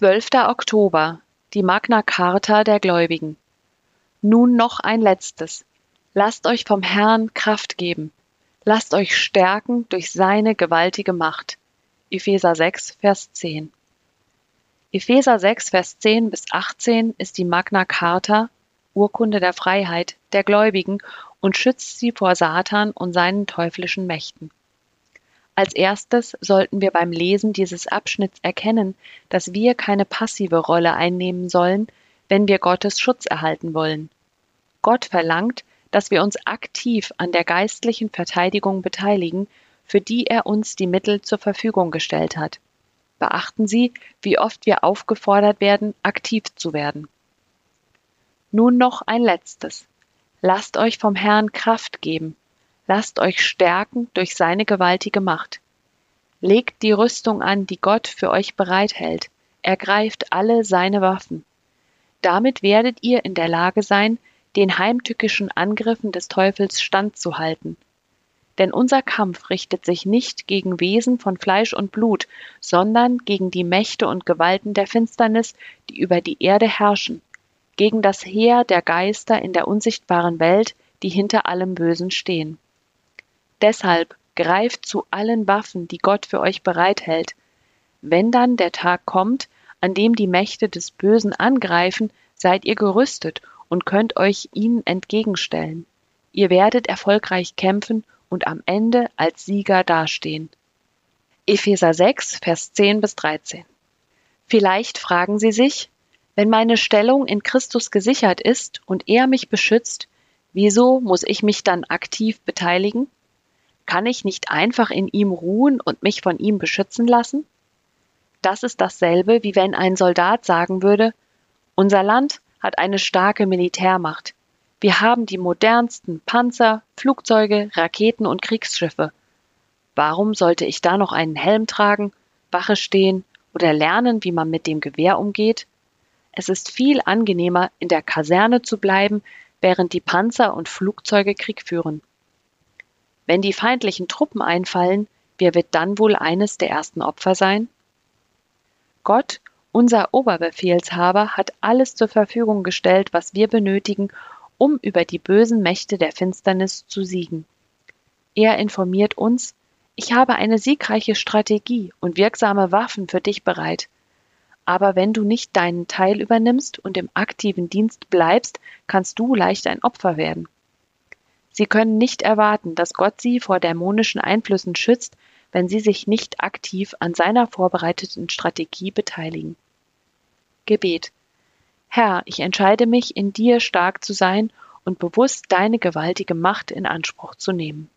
12. Oktober die Magna Charta der Gläubigen. Nun noch ein letztes. Lasst euch vom Herrn Kraft geben. Lasst euch stärken durch seine gewaltige Macht. Epheser 6, Vers 10. Epheser 6, Vers 10 bis 18 ist die Magna Charta, Urkunde der Freiheit, der Gläubigen und schützt sie vor Satan und seinen teuflischen Mächten. Als erstes sollten wir beim Lesen dieses Abschnitts erkennen, dass wir keine passive Rolle einnehmen sollen, wenn wir Gottes Schutz erhalten wollen. Gott verlangt, dass wir uns aktiv an der geistlichen Verteidigung beteiligen, für die er uns die Mittel zur Verfügung gestellt hat. Beachten Sie, wie oft wir aufgefordert werden, aktiv zu werden. Nun noch ein letztes. Lasst euch vom Herrn Kraft geben. Lasst euch stärken durch seine gewaltige Macht. Legt die Rüstung an, die Gott für euch bereithält. Ergreift alle seine Waffen. Damit werdet ihr in der Lage sein, den heimtückischen Angriffen des Teufels standzuhalten. Denn unser Kampf richtet sich nicht gegen Wesen von Fleisch und Blut, sondern gegen die Mächte und Gewalten der Finsternis, die über die Erde herrschen, gegen das Heer der Geister in der unsichtbaren Welt, die hinter allem Bösen stehen. Deshalb greift zu allen Waffen, die Gott für euch bereithält. Wenn dann der Tag kommt, an dem die Mächte des Bösen angreifen, seid ihr gerüstet und könnt euch ihnen entgegenstellen. Ihr werdet erfolgreich kämpfen und am Ende als Sieger dastehen. Epheser 6, Vers 10 bis 13. Vielleicht fragen Sie sich, wenn meine Stellung in Christus gesichert ist und er mich beschützt, wieso muss ich mich dann aktiv beteiligen? Kann ich nicht einfach in ihm ruhen und mich von ihm beschützen lassen? Das ist dasselbe, wie wenn ein Soldat sagen würde, unser Land hat eine starke Militärmacht. Wir haben die modernsten Panzer, Flugzeuge, Raketen und Kriegsschiffe. Warum sollte ich da noch einen Helm tragen, Wache stehen oder lernen, wie man mit dem Gewehr umgeht? Es ist viel angenehmer, in der Kaserne zu bleiben, während die Panzer und Flugzeuge Krieg führen. Wenn die feindlichen Truppen einfallen, wer wird dann wohl eines der ersten Opfer sein? Gott unser Oberbefehlshaber hat alles zur Verfügung gestellt, was wir benötigen, um über die bösen Mächte der Finsternis zu siegen. Er informiert uns, ich habe eine siegreiche Strategie und wirksame Waffen für dich bereit. Aber wenn du nicht deinen Teil übernimmst und im aktiven Dienst bleibst, kannst du leicht ein Opfer werden. Sie können nicht erwarten, dass Gott sie vor dämonischen Einflüssen schützt, wenn sie sich nicht aktiv an seiner vorbereiteten Strategie beteiligen. Gebet. Herr, ich entscheide mich, in dir stark zu sein und bewusst deine gewaltige Macht in Anspruch zu nehmen.